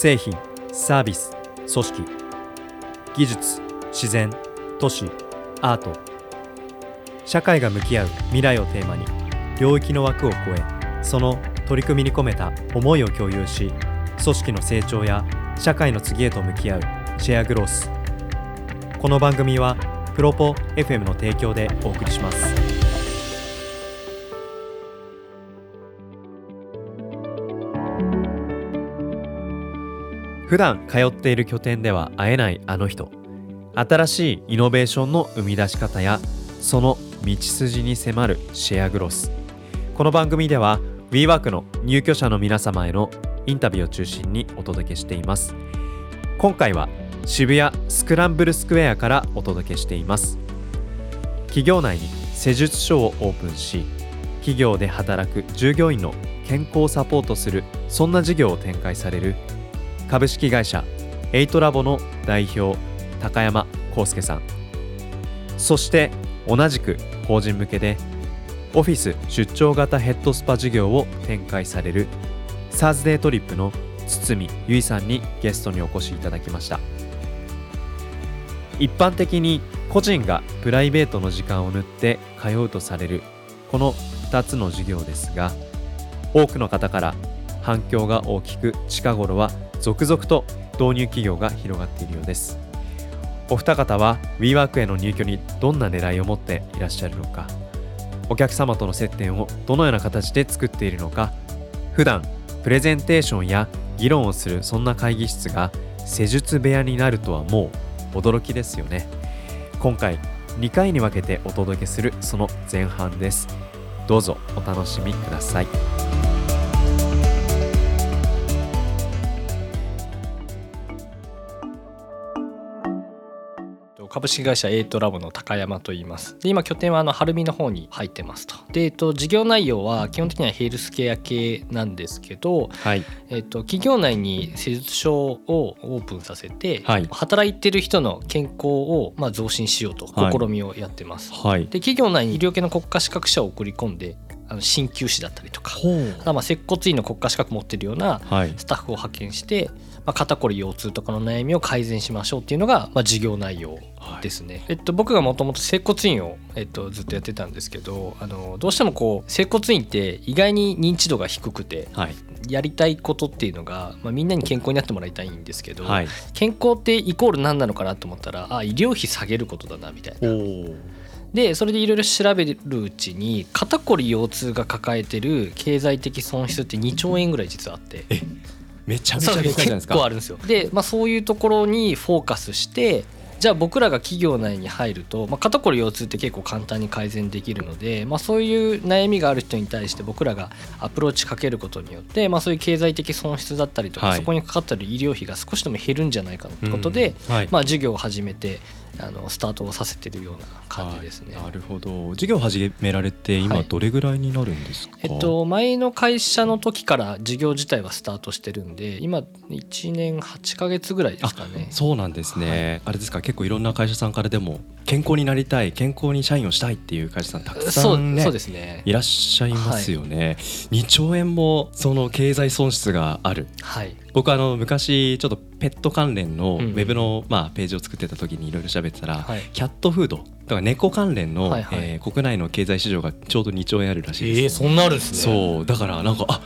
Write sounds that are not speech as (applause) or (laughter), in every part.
製品サービス組織技術自然都市アート。社会が向き合う未来をテーマに領域の枠を超えその取り組みに込めた思いを共有し組織の成長や社会の次へと向き合うシェアグロース。この番組はプロポ FM の提供でお送りします。普段通っている拠点では会えないあの人。新しいイノベーションの生み出し方やその道筋に迫るシェアグロス。この番組では WeWork の入居者の皆様へのインタビューを中心にお届けしています。今回は渋谷スクランブルスクエアからお届けしています。企業内に施術所をオープンし企業で働く従業員の健康をサポートするそんな事業を展開される株式会社エイトラボの代表高山康介さん。そして同じく法人向けでオフィス出張型ヘッドスパ事業を展開されるサーズデートリップの堤由衣さんにゲストにお越しいただきました。一般的に個人がプライベートの時間を縫って通うとされるこの2つの授業ですが多くの方から反響が大きく近頃は続々と導入企業が広がっているようです。お二方は WeWork への入居にどんな狙いを持っていらっしゃるのか。お客様との接点をどのような形で作っているのか。普段プレゼンテーションや議論をするそんな会議室が施術部屋になるとはもう驚きですよね。今回2回に分けてお届けするその前半です。どうぞお楽しみください。株式会社エイトラボの高山と言います。で今拠点はあの晴海の方に入ってますと。で、えっと、事業内容は基本的にはヘルスケア系なんですけど、はい、えっと、企業内に施術所をオープンさせて、はい、働いてる人の健康をまあ増進しようと試みをやってます、はい、で企業内に医療系の国家資格者を送り込んであの鍼灸師だったりとかまあ接骨院の国家資格持ってるようなスタッフを派遣して、まあ、肩こり腰痛とかの悩みを改善しましょうっていうのが、まあ、授業内容ですね。はい、えっと、僕がもともと整骨院を、えっと、ずっとやってたんですけどあのどうしてもこう整骨院って意外に認知度が低くて、はい、やりたいことっていうのが、まあ、みんなに健康になってもらいたいんですけど、はい、健康ってイコール何なのかなと思ったらあ医療費下げることだなみたいな。でそれでいろいろ調べるうちに肩こり腰痛が抱えてる経済的損失って2兆円ぐらい実はあって。めちゃめちゃでかいじゃないですか。結構あるんですよ。で、まあ、そういうところにフォーカスしてじゃあ僕らが企業内に入ると、まあ、肩こり腰痛って結構簡単に改善できるので、まあ、そういう悩みがある人に対して僕らがアプローチかけることによって、まあ、そういう経済的損失だったりとか、はい、そこにかかってる医療費が少しでも減るんじゃないかということで、うん。はい、まあ、授業を始めてあのスタートをさせてるような感じですね。なるほど。授業を始められて今どれぐらいになるんですか？はい、えっと前の会社の時から授業自体はスタートしてるんで、今1年8か月ぐらいですかね。そうなんですね。はい、あれですか。結構いろんな会社さんからでも健康になりたい、健康に社員をしたいっていう会社さんたくさんね、そうですね。いらっしゃいますよね。はい、2兆円もその経済損失がある。はい。僕あの昔ちょっとペット関連のウェブのまあページを作ってた時にいろいろ喋ってたら、キャットフードだから猫関連の、はえ国内の経済市場がちょうど2兆円あるらしいです、えー、そんなあるんですね。そう。だからなんかあ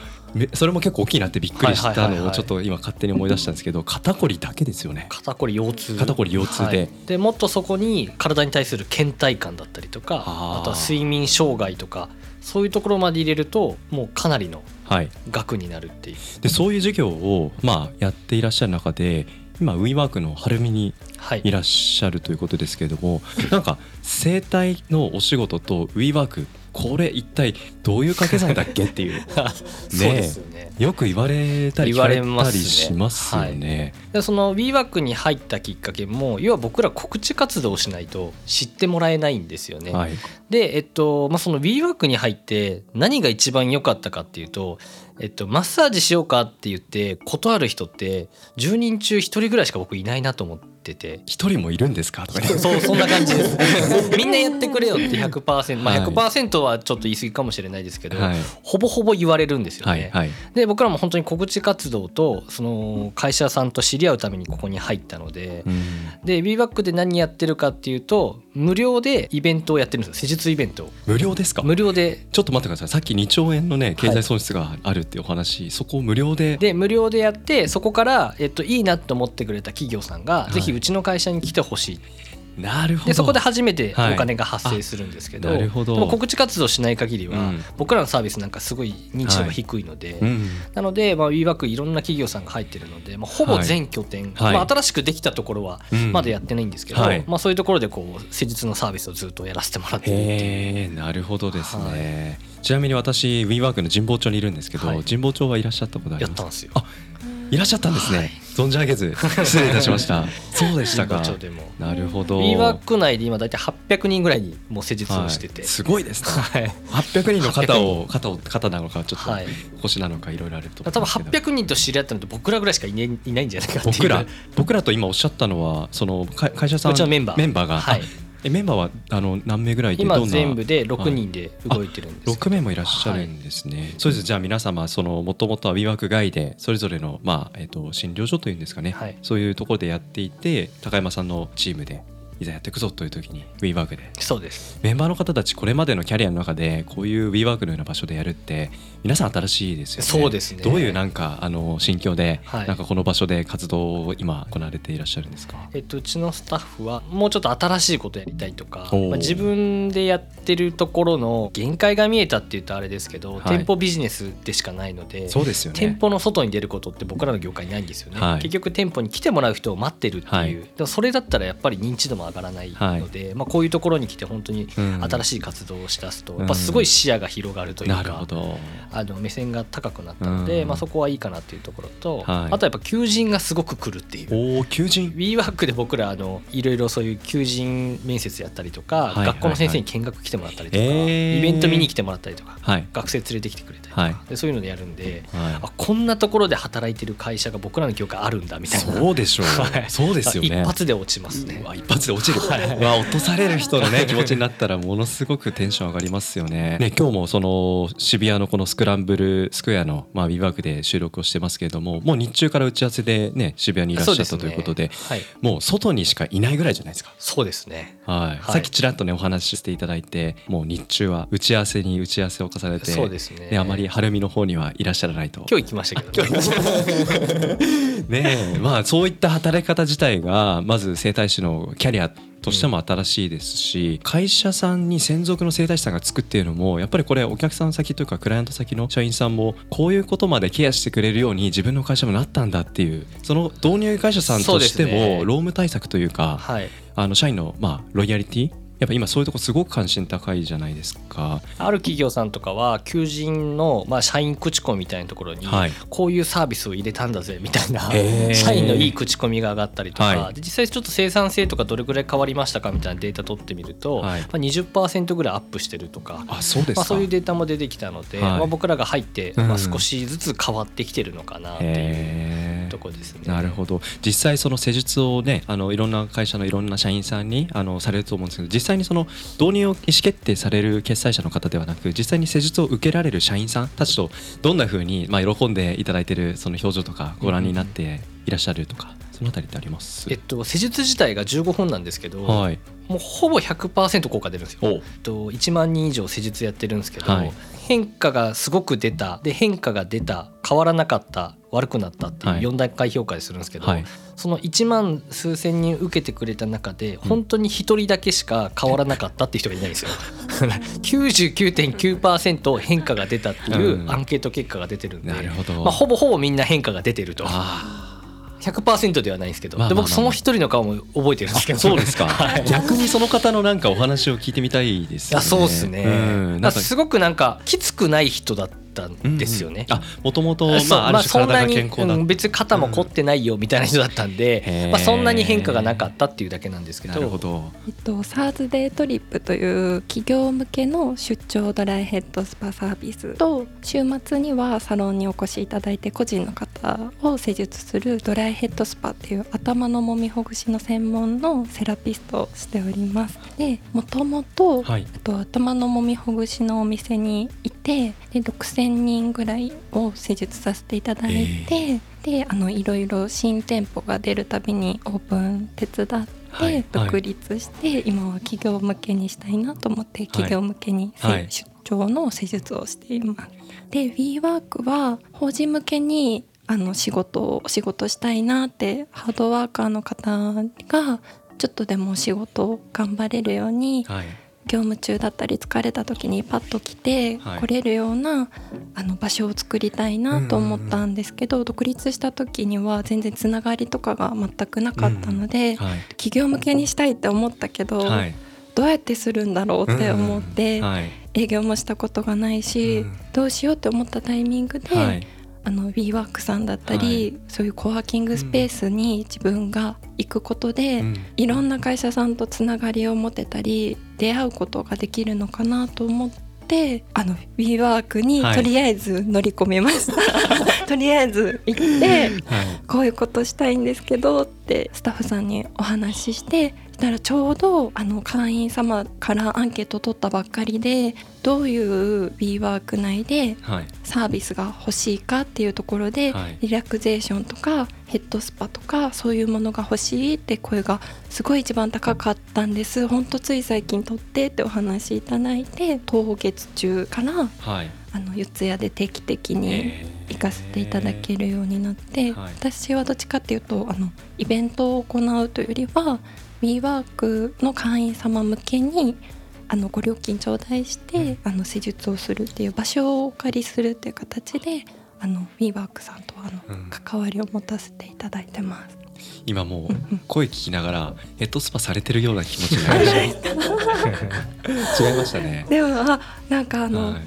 それも結構大きいなってびっくりしたのをちょっと今勝手に思い出したんですけど (laughs) 肩こりだけですよね。肩こり腰痛。肩こり腰痛で、はい、でもっとそこに体に対する倦怠感だったりとかあとは睡眠障害とかそういうところまで入れるともうかなりの額になるっていう、はい、でそういう授業をまあやっていらっしゃる中で今 WeWork の晴海にい。らっしゃるということですけれども、はい、なんか整体のお仕事と WeWork これ一体どういう掛け算だっけっていう。(laughs) ねよく言われたり聞かれたりしますよね。はい、その WeWork に入ったきっかけも要は僕ら告知活動をしないと知ってもらえないんですよね。はい、で、えっとまあ、その WeWork に入って何が一番良かったかっていうと、えっと、マッサージしようかって言って断る人って10人中1人ぐらいしか僕いないなと思って。って。て一人もいるんですか？とか、ね、そうそんな感じです。(laughs) みんなやってくれよって100%まあ100%はちょっと言い過ぎかもしれないですけど、はい、ほぼほぼ言われるんですよね、はいはい、で僕らも本当に告知活動とその会社さんと知り合うためにここに入ったので、うん、で WeBack で何やってるかっていうと無料でイベントをやってるんですよ。施術イベント無料ですか？無料で。ちょっと待ってください。さっき2兆円のね経済損失があるっていうお話、はい、そこを無料でで無料でやってそこから、えっと、いいなと思ってくれた企業さんが、ぜひうちの会社に来てほしいなるほど。でそこで初めてお金が発生するんですけどはい、なるほど。告知活動しない限りは、うん、僕らのサービスなんかすごい認知度が低いので、はい。うん、なので、まあ、WeWork いろんな企業さんが入ってるので、まあ、ほぼ全拠点、はい、まあ、新しくできたところはまだやってないんですけど、まあ、そういうところでこう施術のサービスをずっとやらせてもらってるってなるほどですね、ちなみに私 WeWork の神保町にいるんですけど、神保町はいらっしゃったことあります？やったんですよ。いらっしゃったんですね、はい、存じ上げず (laughs) 失礼いたしました。そうでしたか。なるほど。w ワーク内で今大体800人ぐらいにもう施術をしてて、はい、すごいですね、はい、800人の方を肩を肩なのかちょっと腰なのかいろいろあると多分800人と知り合ったのって僕らぐらいしかい,、ね、いないんじゃないかっていう。僕ら僕らと今おっしゃったのはその会社さんうちのメンバー。メンバーが、はい、えメンバーはあの何名ぐらいで今全部で6人で動いてるんです、はい、6名もいらっしゃるんですね、はい、そうです。じゃあ皆様そのもともとは WeWork 外でそれぞれの、まあえーと、診療所というんですかね、はい、そういうところでやっていて高山さんのチームでいざやっていくぞという時に WeWork で。そうです。メンバーの方たちこれまでのキャリアの中でこういう WeWork のような場所でやるって皆さん新しいですよね。そうですね。どういうなんかあの心境で、はい、なんかこの場所で活動を今行われていらっしゃるんですか、えっと、うちのスタッフはもうちょっと新しいことやりたいとか、まあ、自分でやってるところの限界が見えたっていうとあれですけど、はい、店舗ビジネスでしかないのでそうですよ、ね、店舗の外に出ることって僕らの業界ないんですよね、はい、結局店舗に来てもらう人を待ってるっていう、でもそれだったらやっぱり認知度も上がらないので、まあ、こういうところに来て本当に新しい活動をしだすと、やっぱすごい視野が広がるというか、あの目線が高くなったので、まあ、そこはいいかなっていうところと、あとやっぱ求人がすごく来るっていう。お求人。WeWork で僕らあのいろいろそういう求人面接やったりとか、学校の先生に見学来てもらったりとか、イベント見に来てもらったりとか、学生連れてきてくれたりとか、でそういうのでやるんで、あこんなところで働いてる会社が僕らの業界あるんだみたいな。そうでしょう、(laughs) そうですよね。一発で落ちますね。一発で落ちる、(laughs) わ落とされる人のね気持ちになったらものすごくテンション上がりますよね。ね今日もその渋谷のこのスクランブルスクエアのまあビバークで収録をしてますけれどももう日中から打ち合わせでね渋谷にいらっしゃったということで、ね。はい、もう外にしかいないぐらいじゃないですか。そうですねはい、さっきちらっとねお話ししていただいてもう日中は打ち合わせに打ち合わせを重ねてそうですね。ねあまり晴海の方にはいらっしゃらないと。今日行きましたけど。(laughs) ねまあそういった働き方自体がまず整体師のキャリアとしても新しいですし、会社さんに専属の整体師さんがつくっていうのもやっぱりこれお客さん先というかクライアント先の社員さんもこういうことまでケアしてくれるように自分の会社もなったんだっていうその導入会社さんとしても労務対策というかあの社員のまあロイヤリティやっぱ今そういうとこすごく関心高いじゃないですか。ある企業さんとかは求人の、まあ、社員口コミみたいなところに、こういうサービスを入れたんだぜみたいな、社員のいい口コミが上がったりとか、はい、実際ちょっと生産性とかどれぐらい変わりましたかみたいなデータ取ってみると、はい。まあ、20%ぐらいアップしてるとかあそうですまあ、そういうデータも出てきたので、はい、まあ、僕らが入って、まあ、少しずつ変わってきてるのかなっていうとこですね。なるほど。実際その施術をねあのいろんな会社のいろんな社員さんにあのされると思うんですけど実際際にその導入を意思決定される決済者の方ではなく実際に施術を受けられる社員さんたちとどんなふうにまあ喜んでいただいているその表情とかご覧になっていらっしゃるとか、そのあたりってあります？えっと、施術自体が15分なんですけど、はい、もうほぼ100%効果出るんですよ。えっと、1万人以上施術やってるんですけど、はい、変化がすごく出た。で変化が出た。変わらなかった悪くなったっていう4段階評価でするんですけど、はい、その1万数千人受けてくれた中で本当に1人だけしか変わらなかったっていう人がいないんですよ。(laughs) 99.9%変化が出たっていうアンケート結果が出てるんで、うん、まあ、ほぼほぼみんな変化が出てると。100%ではないんですけど、まあまあまあ、で僕その一人の顔も覚えてるんですけど。そうですか、(laughs) はい、逆にその方のなんかお話を聞いてみたいですね。そうですね、うん、すごくなんかきつくない人だっったんですよね。うんうん、あもともとまあある種体が健康だ、うん、別に肩も凝ってないよみたいな人だったんで、うん、まあ、そんなに変化がなかったっていうだけなんですけど。なるほどえっと、サーズデートリップという企業向けの出張ドライヘッドスパサービスと週末にはサロンにお越しいただいて個人の方を施術するドライヘッドスパっていう頭のもみほぐしの専門のセラピストをしております。でもともと頭のもみほぐしのお店にいてで6,000人ぐらいを施術させていただいて、えー、であのいろいろ新店舗が出るたびにオープン手伝って独立して、はい、今は企業向けにしたいなと思って企業向けに、はい、出張の施術をしています。で WeWork は法人向けにあの仕事をお仕事したいなってハードワーカーの方がちょっとでも仕事を頑張れるように、はい、業務中だったり疲れた時にパッと来て来れるような、あの場所を作りたいなと思ったんですけど、独立した時には全然つながりとかが全くなかったので、企業向けにしたいって思ったけど、どうやってするんだろうって思って、営業もしたことがないし、どうしようって思ったタイミングで。あの WeWork さんだったり、はい、そういうコワーキングスペースに自分が行くことで、うん、いろんな会社さんとつながりを持てたり出会うことができるのかなと思ってあの WeWork にとりあえず乗り込みました、はい、とりあえず行って、はい、こういうことしたいんですけどってスタッフさんにお話ししてだからちょうどあの会員様からアンケート取ったばっかりでどういう WeWork 内でサービスが欲しいかっていうところで、はい、リラクゼーションとかヘッドスパとかそういうものが欲しいって声がすごい一番高かったんです。ほんとつい最近取ってってお話いただいて当月中から、はい、あの四谷で定期的に行かせていただけるようになって、はい、私はどっちかっていうとあのイベントを行うというよりは WeWork の会員様向けにあのご料金頂戴して、あの施術をするっていう場所をお借りするっていう形であの WeWork さんとあの、関わりを持たせていただいてます。今もう声聞きながらヘッドスパされてるような気持ちになりました (laughs) (laughs) 違いましたね。でもあなんかあの、はい、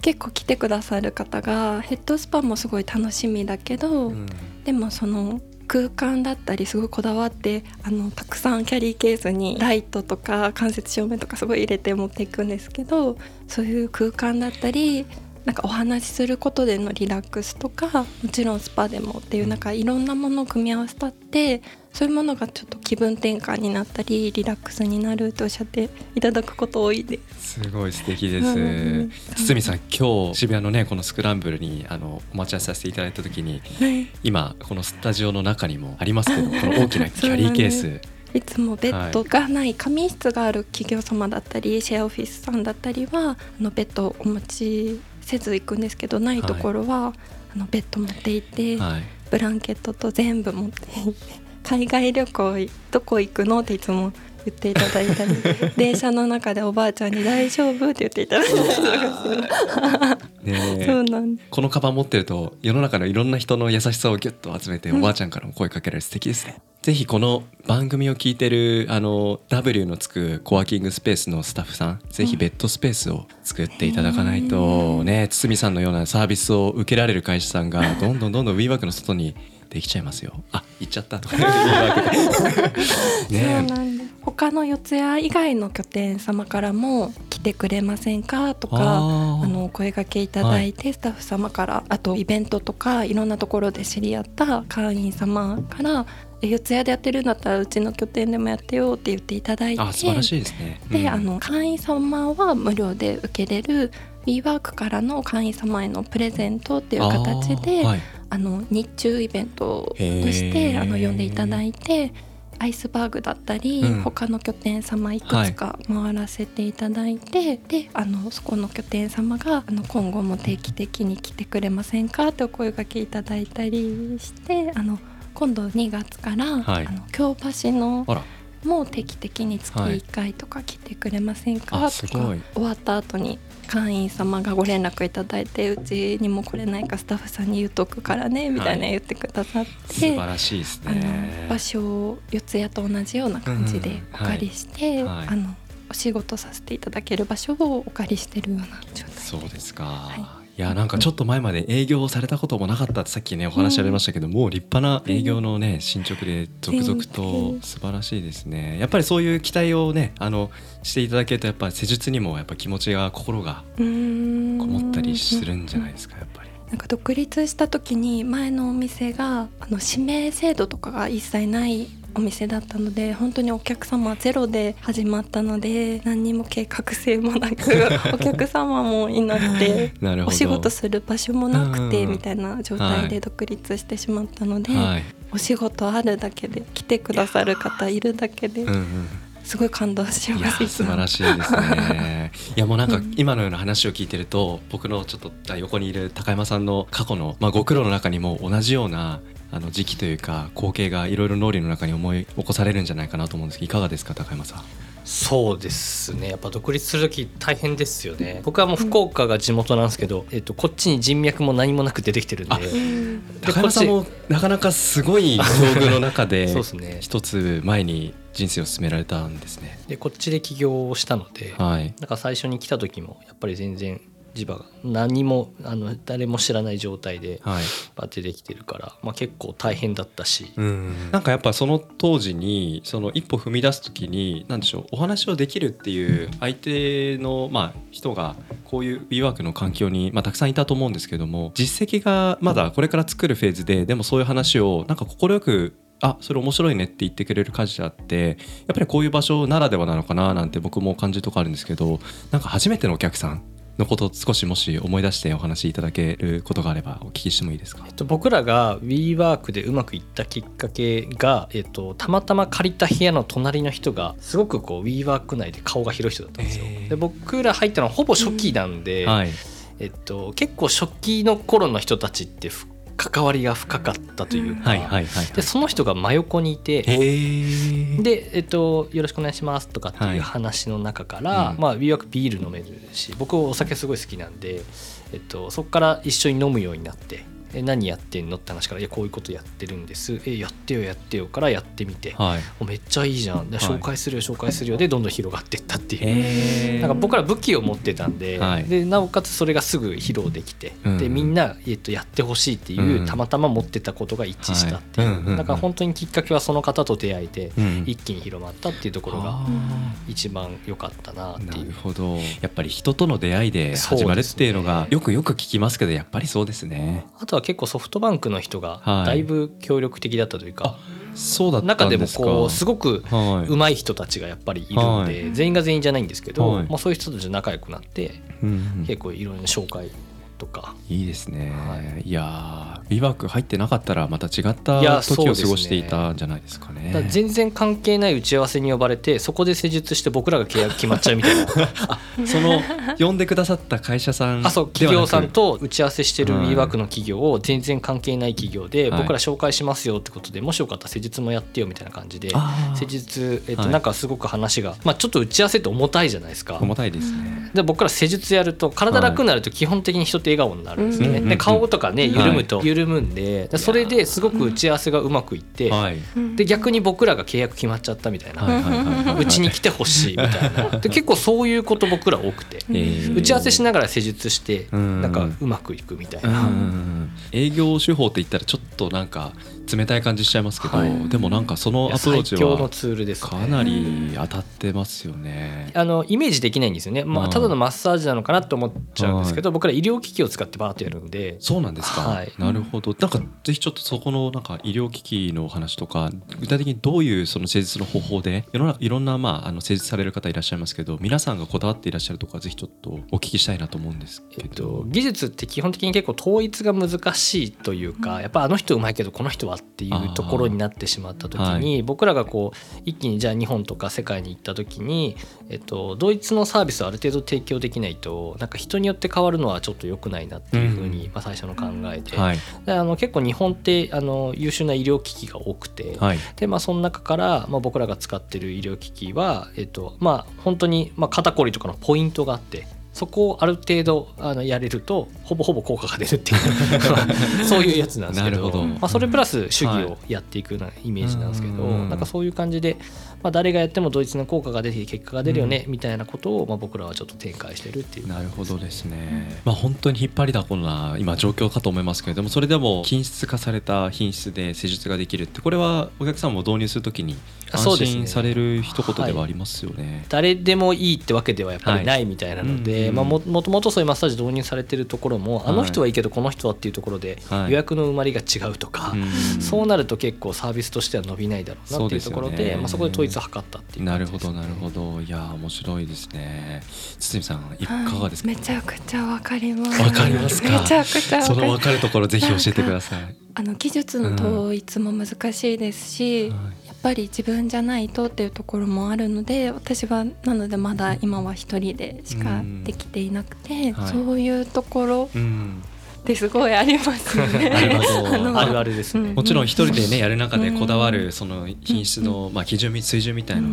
結構来てくださる方がヘッドスパもすごい楽しみだけど、うん、でもその空間だったりすごいこだわってあのたくさんキャリーケースにライトとか間接照明とかすごい入れて持っていくんですけどそういう空間だったりなんかお話しすることでのリラックスとかもちろんスパでもっていうなんかいろんなものを組み合わせたってそういうものがちょっと気分転換になったりリラックスになるとおっしゃっていただくこと多いです。すごい素敵です。うん、堤さん今日渋谷のねこのスクランブルにあのお待ち合わせさせていただいた時に、はい、今このスタジオの中にもありますけど (laughs) この大きなキャリーケース。いつもベッドがない仮眠室がある企業様だったりシェアオフィスさんだったりはあのベッドをお持ちせず行くんですけどないところは、はい、あのベッド持っていて、はい、ブランケットと全部持っていて。海外旅行どこ行くの？っていつも言っていただいたり (laughs) 電車の中でおばあちゃんに「大丈夫?」って言っていただいたりねそうなんこのカバン持ってると世の中のいろんな人の優しさをギュッと集めて、おばあちゃんからも声かけられる素敵ですね。ぜひこの番組を聞いてるあの W のつくコワーキングスペースのスタッフさんぜひベッドスペースを作っていただかないとね堤さんのようなサービスを受けられる会社さんが (laughs) どんどんどんどん WeWork の外にできちゃいますよ。あ行っちゃった (laughs) (laughs) ね他の四谷以外の拠点様からも来てくれませんか？とかあのお声がけいただいて、はい、スタッフ様からあとイベントとかいろんなところで知り合った会員様から四谷でやってるんだったらうちの拠点でもやってよって言っていただいて素晴らしいですね、うん、であの会員様は無料で受けれる WeWork からの会員様へのプレゼントっていう形であ、はい、あの日中イベントとしてあの呼んでいただいてアイスバーグだったり、うん、他の拠点様いくつか回らせていただいて、はい、であのそこの拠点様があの今後も定期的に来てくれませんかってお声がけいただいたりしてあの今度2月から、はい、あの京橋のも定期的に月1回とか来てくれませんか、はい、とか終わった後に会員様がご連絡いただいてうちにも来れないかスタッフさんに言うとくからねみたいな言ってくださって、はい、素晴らしいですね。場所を四谷と同じような感じでお借りして、うんはい、あのお仕事させていただける場所をお借りしてるような状態そうですか、はいいやなんかちょっと前まで営業されたこともなかったってさっきねお話ありましたけど、うん、もう立派な営業のね進捗で続々と素晴らしいですね。やっぱりそういう期待をねあのしていただけるとやっぱり施術にもやっぱ気持ちが心がこもったりするんじゃないですかやっぱり。なんか独立した時に前のお店があの指名制度とかが一切ないお店だったので本当にお客様ゼロで始まったので何にも計画性もなく (laughs) お客様もいなくて (laughs) お仕事する場所もなくてみたいな状態で独立してしまったので、はい、お仕事あるだけで来てくださる方いるだけで。すごい感動します素晴らしいですね。いやもうなんか今のような話を聞いてると僕のちょっと横にいる高山さんの過去の、まあ、ご苦労の中にも同じようなあの時期というか光景がいろいろ脳裏の中に思い起こされるんじゃないかなと思うんですけどいかがですか高山さん？そうですね。やっぱ独立する時大変ですよね。僕はもう福岡が地元なんですけど、えっと、こっちに人脈も何もなく出てきてるんで。高山さんもなかなかすごい境遇の中で (laughs) 一つ前に人生を進められたんですね。でこっちで起業をしたので、はい、だから最初に来た時もやっぱり全然磁場が何もあの誰も知らない状態でバッてできてるから、はい、まあ、結構大変だったし、うん、なんかやっぱその当時にその一歩踏み出す時に何でしょうお話をできるっていう相手の、まあ、人がこういう WeWork の環境に、まあ、たくさんいたと思うんですけども実績がまだこれから作るフェーズででもそういう話をなんか快くあそれ面白いねって言ってくれる会社ってやっぱりこういう場所ならではなのかななんて僕も感じるとこあるんですけどなんか初めてのお客さんのことを少しもし思い出してお話しいただけることがあればお聞きしてもいいですか、えっと、僕らが WeWork でうまくいったきっかけが、えっと、たまたま借りた部屋の隣の人がすごくこう WeWork 内で顔が広い人だったんですよ。で僕ら入ったのはほぼ初期なんで、うん。はい、えっと、結構初期の頃の人たちって関わりが深かったというか、でその人が真横にいてで、えっと「よろしくお願いします」とかっていう話の中から、はいうん、まあ、ビービール飲めるし僕お酒すごい好きなんで、えっと、そこから一緒に飲むようになって。え何やってんの？って話から「いやこういうことやってるんです」え「やってよやってよ」からやってみて、はい、めっちゃいいじゃん。で紹介するよ紹介するよでどんどん広がっていったっていう。なんか僕ら武器を持ってたんではい、でなおかつそれがすぐ披露できて、うん、でみんな、えっと、やってほしいっていう、うん、たまたま持ってたことが一致したっていう、はい、だから本当にきっかけはその方と出会えて、うん、一気に広まったっていうところが一番良かったなっていう。なるほど。やっぱり人との出会いで始まるっていうのがよくよく聞きますけどやっぱりそうですね。あとは結構ソフトバンクの人がだいぶ協力的だったというか、はい、そうだ中でもこうすごく上手い人たちがやっぱりいるので、はい、全員が全員じゃないんですけど、はい、まあ、そういう人たちと仲良くなって、結構いろいろ紹介とか。いいですね、はい、いやビバック入ってなかったらまた違った時を過ごしていたんじゃないですかね、ね、全然関係ない打ち合わせに呼ばれてそこで施術して僕らが契約決まっちゃうみたいな。(laughs) その呼んでくださった会社さんあそう企業さんと打ち合わせしてるビバックの企業を全然関係ない企業で、僕ら紹介しますよってことでもしよかったら施術もやってよみたいな感じで施術、えっと、なんかすごく話が、まあ、ちょっと打ち合わせって重たいじゃないですか。重たいですね。で僕ら施術やると体楽になると基本的に人って笑顔になるんですね、で顔とかね緩むと。緩むんで、それですごく打ち合わせがうまくいって、で逆に僕らが契約決まっちゃったみたいな。うちに来てほしいみたいな。(laughs) で結構そういうこと僕ら多くて、打ち合わせしながら施術してなんかうまくいくみたいな。営業手法って言ったらちょっとなんか冷たい感じしちゃいますけど、はい、でもなんかそのアプローチはかなり当たってますよね。あのイメージできないんですよね、まあ、ただのマッサージなのかなと思っちゃうんですけど、僕ら医療機器を使ってバーッとやるんで。そうなんですか、はい、なるほど。なんかぜひちょっとそこのなんか医療機器の話とか具体的にどういうその施術の方法で世の中いろんなまああの施術される方いらっしゃいますけど皆さんがこだわっていらっしゃるとかぜひちょっとお聞きしたいなと思うんですけど、えっと、技術って基本的に結構統一が難しいというかやっぱあの人うまいけどこの人はっていうところろになってしまった時に、はい、僕らがこう一気にじゃあ日本とか世界に行った時に、えっと、ドイツのサービスをある程度提供できないとなんか人によって変わるのはちょっと良くないなっていうふうに、まあ、最初の考えではい、であの結構日本ってあの優秀な医療機器が多くて、はい、でまあ、その中から、まあ、僕らが使ってる医療機器は、えっとまあ、本当に、まあ、肩こりとかのポイントがあってそこをある程度あのやれるとほぼほぼ効果が出るっていう。(laughs) そういうやつなんですけど。まあ、それプラス主義をやっていくようなイメージなんですけど、はい、なんかそういう感じで、まあ、誰がやってもドイツの効果が出て結果が出るよね、みたいなことを、まあ、僕らはちょっと展開してるっていう、なるほどですね、まあ、本当に引っ張りだこな今状況かと思いますけれどもそれでも均質化された品質で施術ができるってこれはお客さんも導入するときに安心される一言ではありますよね、ねはい、誰でもいいってわけではやっぱりないみたいなので、まあ、もともとそういうマッサージ導入されてるところも、あの人はいいけどこの人はっていうところで予約の埋まりが違うとか、そうなると結構サービスとしては伸びないだろうなっていうところで、ね、まあ、そこで統一を図ったっていうなるほどなるほど。いや面白いですね。堤さんいかがですか、めちゃくちゃわかります。わかりますか？めちゃくちゃその分かるところぜひ教えてください。あの技術の統一も難しいですし、うんぱり自分じゃないとっていうところもあるので私はなのでまだ今は一人でしかできていなくて、はい、そういうところ、ですごいありますよね。(laughs) (laughs) あるあるですね。もちろん一人でねやる中でこだわるその品質のまあ基準水準みたいな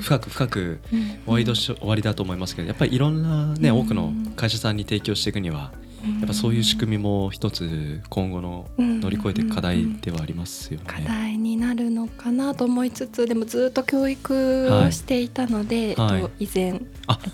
深く深く終わり終わりだと思いますけどやっぱりいろんなね多くの会社さんに提供していくにはやっぱそういう仕組みも一つ今後の乗り越えていく課題ではありますよね。課題になるのかなと思いつつでもずっと教育をしていたので、はい、えっと、以前、えっ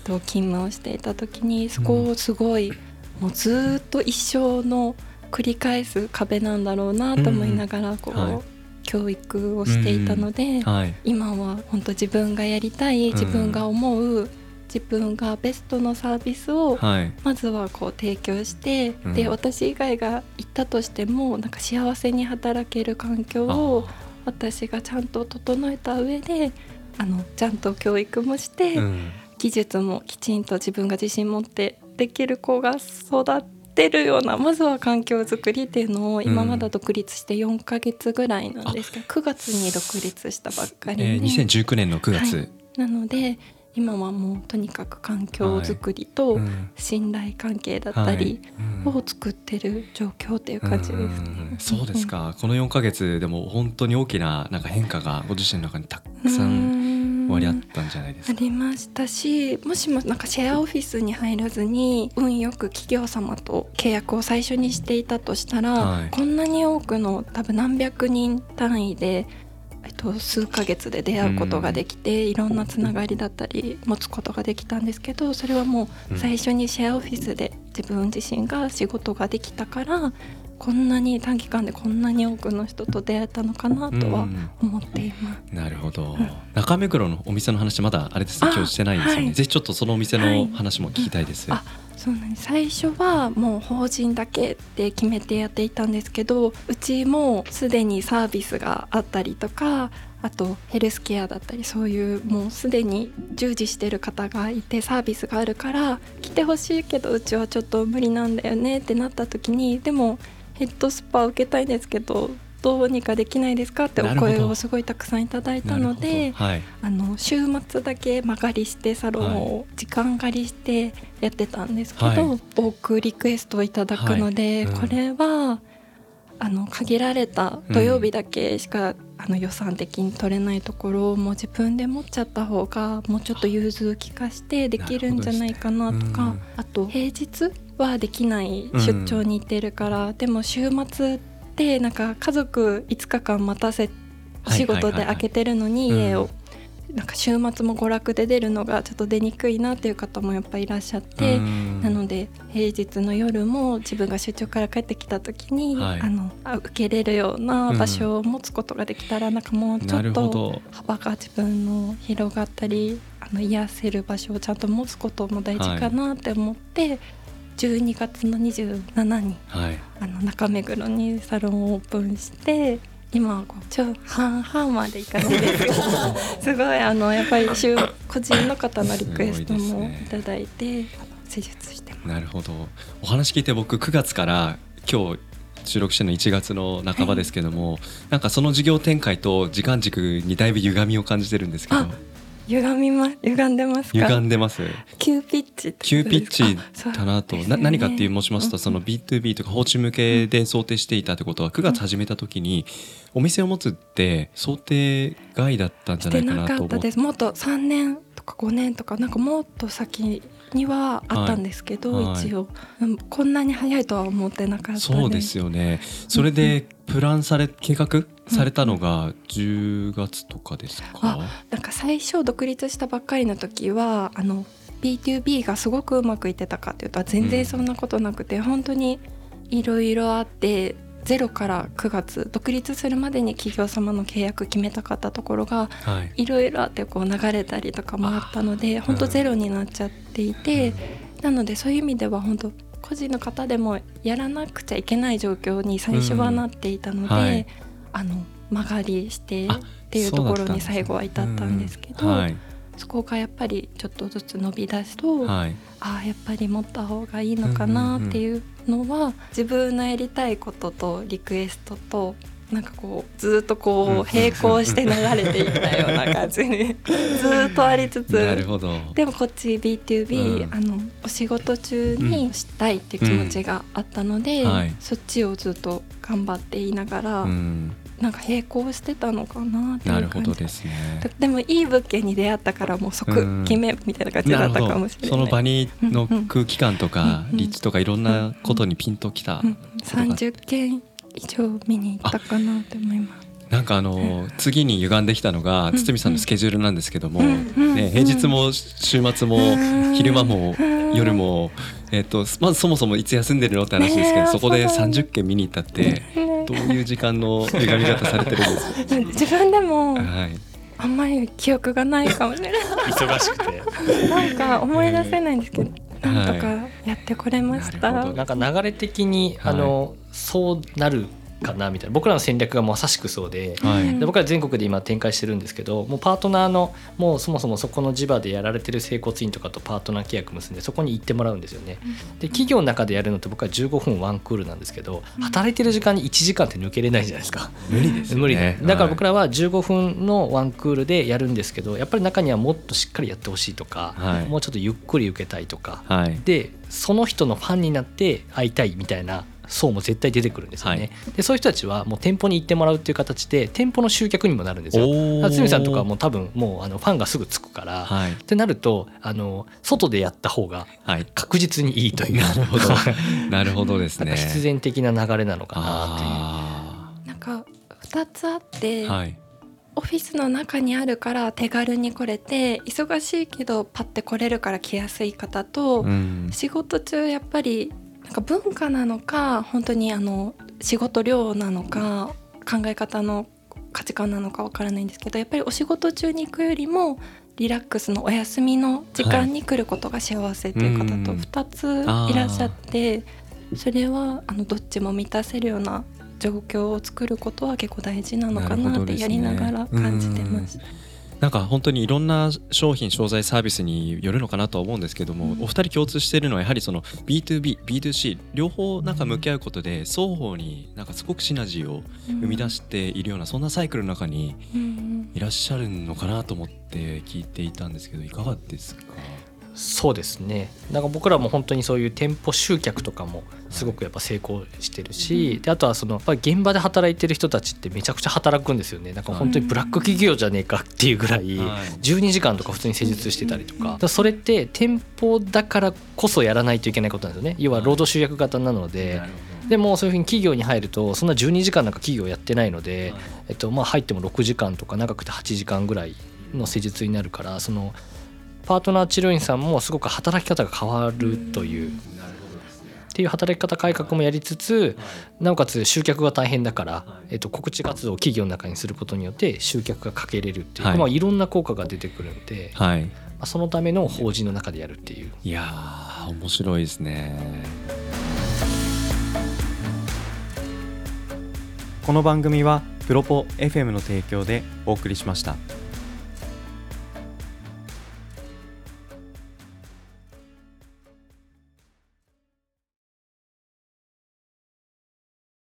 と、勤務をしていた時にそこをすごい、もうずっと一生の繰り返す壁なんだろうなと思いながらこう、はい。教育をしていたので、はい、今は本当自分がやりたい自分が思う自分がベストのサービスをまずはこう提供して、はい、で私以外が行ったとしてもなんか幸せに働ける環境を私がちゃんと整えた上であのちゃんと教育もして、うん、技術もきちんと自分が自信持ってできる子が育ってるようなまずは環境づくりっていうのを今まだ独立して4か月ぐらいなんですけど、うん、9月に独立したばっかりで、えー、2019年の9月、はい、なので今はもうとにかく環境づくりと信頼関係だったりを作ってる状況っていう感じですね。そうですか、この4か月でも本当に大きななんか変化がご自身の中にたくさん割あったんじゃないですか？ありましたしもしもなんかシェアオフィスに入らずに運よく企業様と契約を最初にしていたとしたら、はい、こんなに多くの多分何百人単位でえっと、数ヶ月で出会うことができて、いろんなつながりだったり持つことができたんですけどそれはもう最初にシェアオフィスで自分自身が仕事ができたからこんなに短期間でこんなに多くの人と出会えたのかなとは思っています。うん、なるほど、うん、中目黒のお店の話まだあれですね今日してないですよね、はい、ぜひちょっとそのお店の話も聞きたいです。はい、そうなんです。最初はもう法人だけって決めてやっていたんですけどうちもすでにサービスがあったりとかあとヘルスケアだったりそういうもうすでに従事してる方がいてサービスがあるから来てほしいけどうちはちょっと無理なんだよねってなった時にでもヘッドスパ受けたいんですけどどうにかできないですか？ってお声をすごいたくさんいただいたので、はい、あの週末だけ間借りしてサロンを時間借りしてやってたんですけど、はい、多くリクエストをいただくので、はい。うん、これはあの限られた土曜日だけしか、うん、あの予算的に取れないところをもう自分で持っちゃった方がもうちょっと融通きかしてできるんじゃないかなとか、ねうん、あと平日はできない出張に行ってるから、うん、でも週末ってなんか家族5日間待たせお仕事で開けてるのに家をなんか週末も娯楽で出るのがちょっと出にくいなっていう方もやっぱいらっしゃってなので平日の夜も自分が出張から帰ってきた時に、はい、あの受けれるような場所を持つことができたら、うん、なんかもうちょっと幅が自分の広がったりあの癒せる場所をちゃんと持つことも大事かなって思って。はい12月の27に、はい、あの中目黒にサロンをオープンして今はこうちょ半々までいかないですけど (laughs) すごいあのやっぱり個人の方のリクエストもいただいて、ね、施術してます。なるほど。お話聞いて僕9月から今日収録してるの1月の半ばですけども、はい、なんかその事業展開と時間軸にだいぶ歪みを感じてるんですけど歪みま歪んでます歪んでます。急ピッチ急ピッチだなと、ね、な何かっていう申しますと、その B2B とか放置向けで想定していたってことは9月始めた時にお店を持つって想定外だったんじゃないかなと思ってもっと3年とか5年とかなんかもっと先にはあったんですけど、はい、一応、こんなに早いとは思ってなかったそうですよね。それでプランされ計画されたのが10月とかですか、うん、なんか最初独立したばっかりの時はあの B2B がすごくうまくいってたかっていうと全然そんなことなくて、うん、本当にいろいろあって0から9月独立するまでに企業様の契約決めたかったところがい。ろいろあってこう流れたりとかもあったので本当ゼロになっちゃっていて、なのでそういう意味では本当個人の方でもやらなくちゃいけない状況に最初はなっていたので、うん。はい、あの曲がりしてっていうところに最後は至ったんですけど。そこがやっぱりちょっとずつ伸び出すと、はい、ああやっぱり持った方がいいのかなっていうのは、自分のやりたいこととリクエストとなんかこうずっとこう並行して流れていったような感じに (laughs) ずっとありつつでもこっち B2B、うん、あのお仕事中にしたいっていう気持ちがあったので、うん。はい、そっちをずっと頑張っていながら、うん、なんか並行してたのかなっていう感じ。ですね。でもいい物件に出会ったからもう即決めみたいな感じだったかもしれない、その場にの空気感とか立地とかいろんなことにピンときた、うんうん、30件以上見に行ったかなと思います。なんかあの次に歪んできたのが堤さんのスケジュールなんですけども、ね、平日も週末も昼間も夜も、えっとまずそもそもいつ休んでるのって話ですけどそこで30件見に行ったってどういう時間の歪み方されてるんですか？(laughs) 自分でも、はい。あんまり記憶がないかもしれない。忙しくて。なんか思い出せないんですけど、なんとかやってこれました。ななんか流れ的に、あのそうなるかなみたいな。僕らの戦略がまさしくそうで。はい、で僕ら全国で今展開してるんですけどもうパートナーのもうそもそもそこの地場でやられてる整骨院とかとパートナー契約結んでそこに行ってもらうんですよね。で企業の中でやるのって僕は15分ワンクールなんですけど働いてる時間に1時間って抜けれないじゃないですか。無理です、ね、無理だから僕らは15分のワンクールでやるんですけどやっぱり中にはもっとしっかりやってほしいとか、はい、もうちょっとゆっくり受けたいとか、はい、でその人のファンになって会いたいみたいな層も絶対出てくるんですよね、はい、でそういう人たちはもう店舗に行ってもらうっていう形で店舗の集客にもなるんですよ。堤さんとかも多分もうあのファンがすぐつくから、はい、ってなるとあの外でやった方が確実にいいという、はい、なるほど。なるほどですね。必然的な流れなのかなっていう。なんか2つあって、はい。オフィスの中にあるから手軽に来れて忙しいけどパッて来れるから来やすい方と、うん、仕事中やっぱりなんか文化なのか本当にあの仕事量なのか考え方の価値観なのかわからないんですけどやっぱりお仕事中に行くよりもリラックスのお休みの時間に来ることが幸せという方と2ついらっしゃって、それはあのどっちも満たせるような状況を作ることは結構大事なのかなってやりながら感じてます。なんか本当にいろんな商品商材サービスによるのかなとは思うんですけども、お二人共通しているのはやはりその B2B、B2C 両方なんか向き合うことで双方になんかすごくシナジーを生み出しているようなそんなサイクルの中にいらっしゃるのかなと思って聞いていたんですけどいかがですか？そうですね。なんか僕らも本当にそういう店舗集客とかもすごくやっぱ成功してるし、であとはそのやっぱり現場で働いてる人たちってめちゃくちゃ働くんですよね。なんか本当にブラック企業じゃねえかっていうぐらい12時間とか普通に施術してたりとか。それって店舗だからこそやらないといけないことなんですよね。要は労働集約型なので。でもそういうふうに企業に入るとそんな12時間なんか企業やってないので、えっと、まあ入っても6時間とか長くて8時間ぐらいの施術になるからそのパートナー治療院さんもすごく働き方が変わるという。っていう働き方改革もやりつつなおかつ集客が大変だから、えっと、告知活動を企業の中にすることによって集客がかけれるっていう、はいまあ、いろんな効果が出てくるんで、はい、まあ、そのための法人の中でやるっていう。いや面白いですね。この番組はプロポ FM の提供でお送りしました。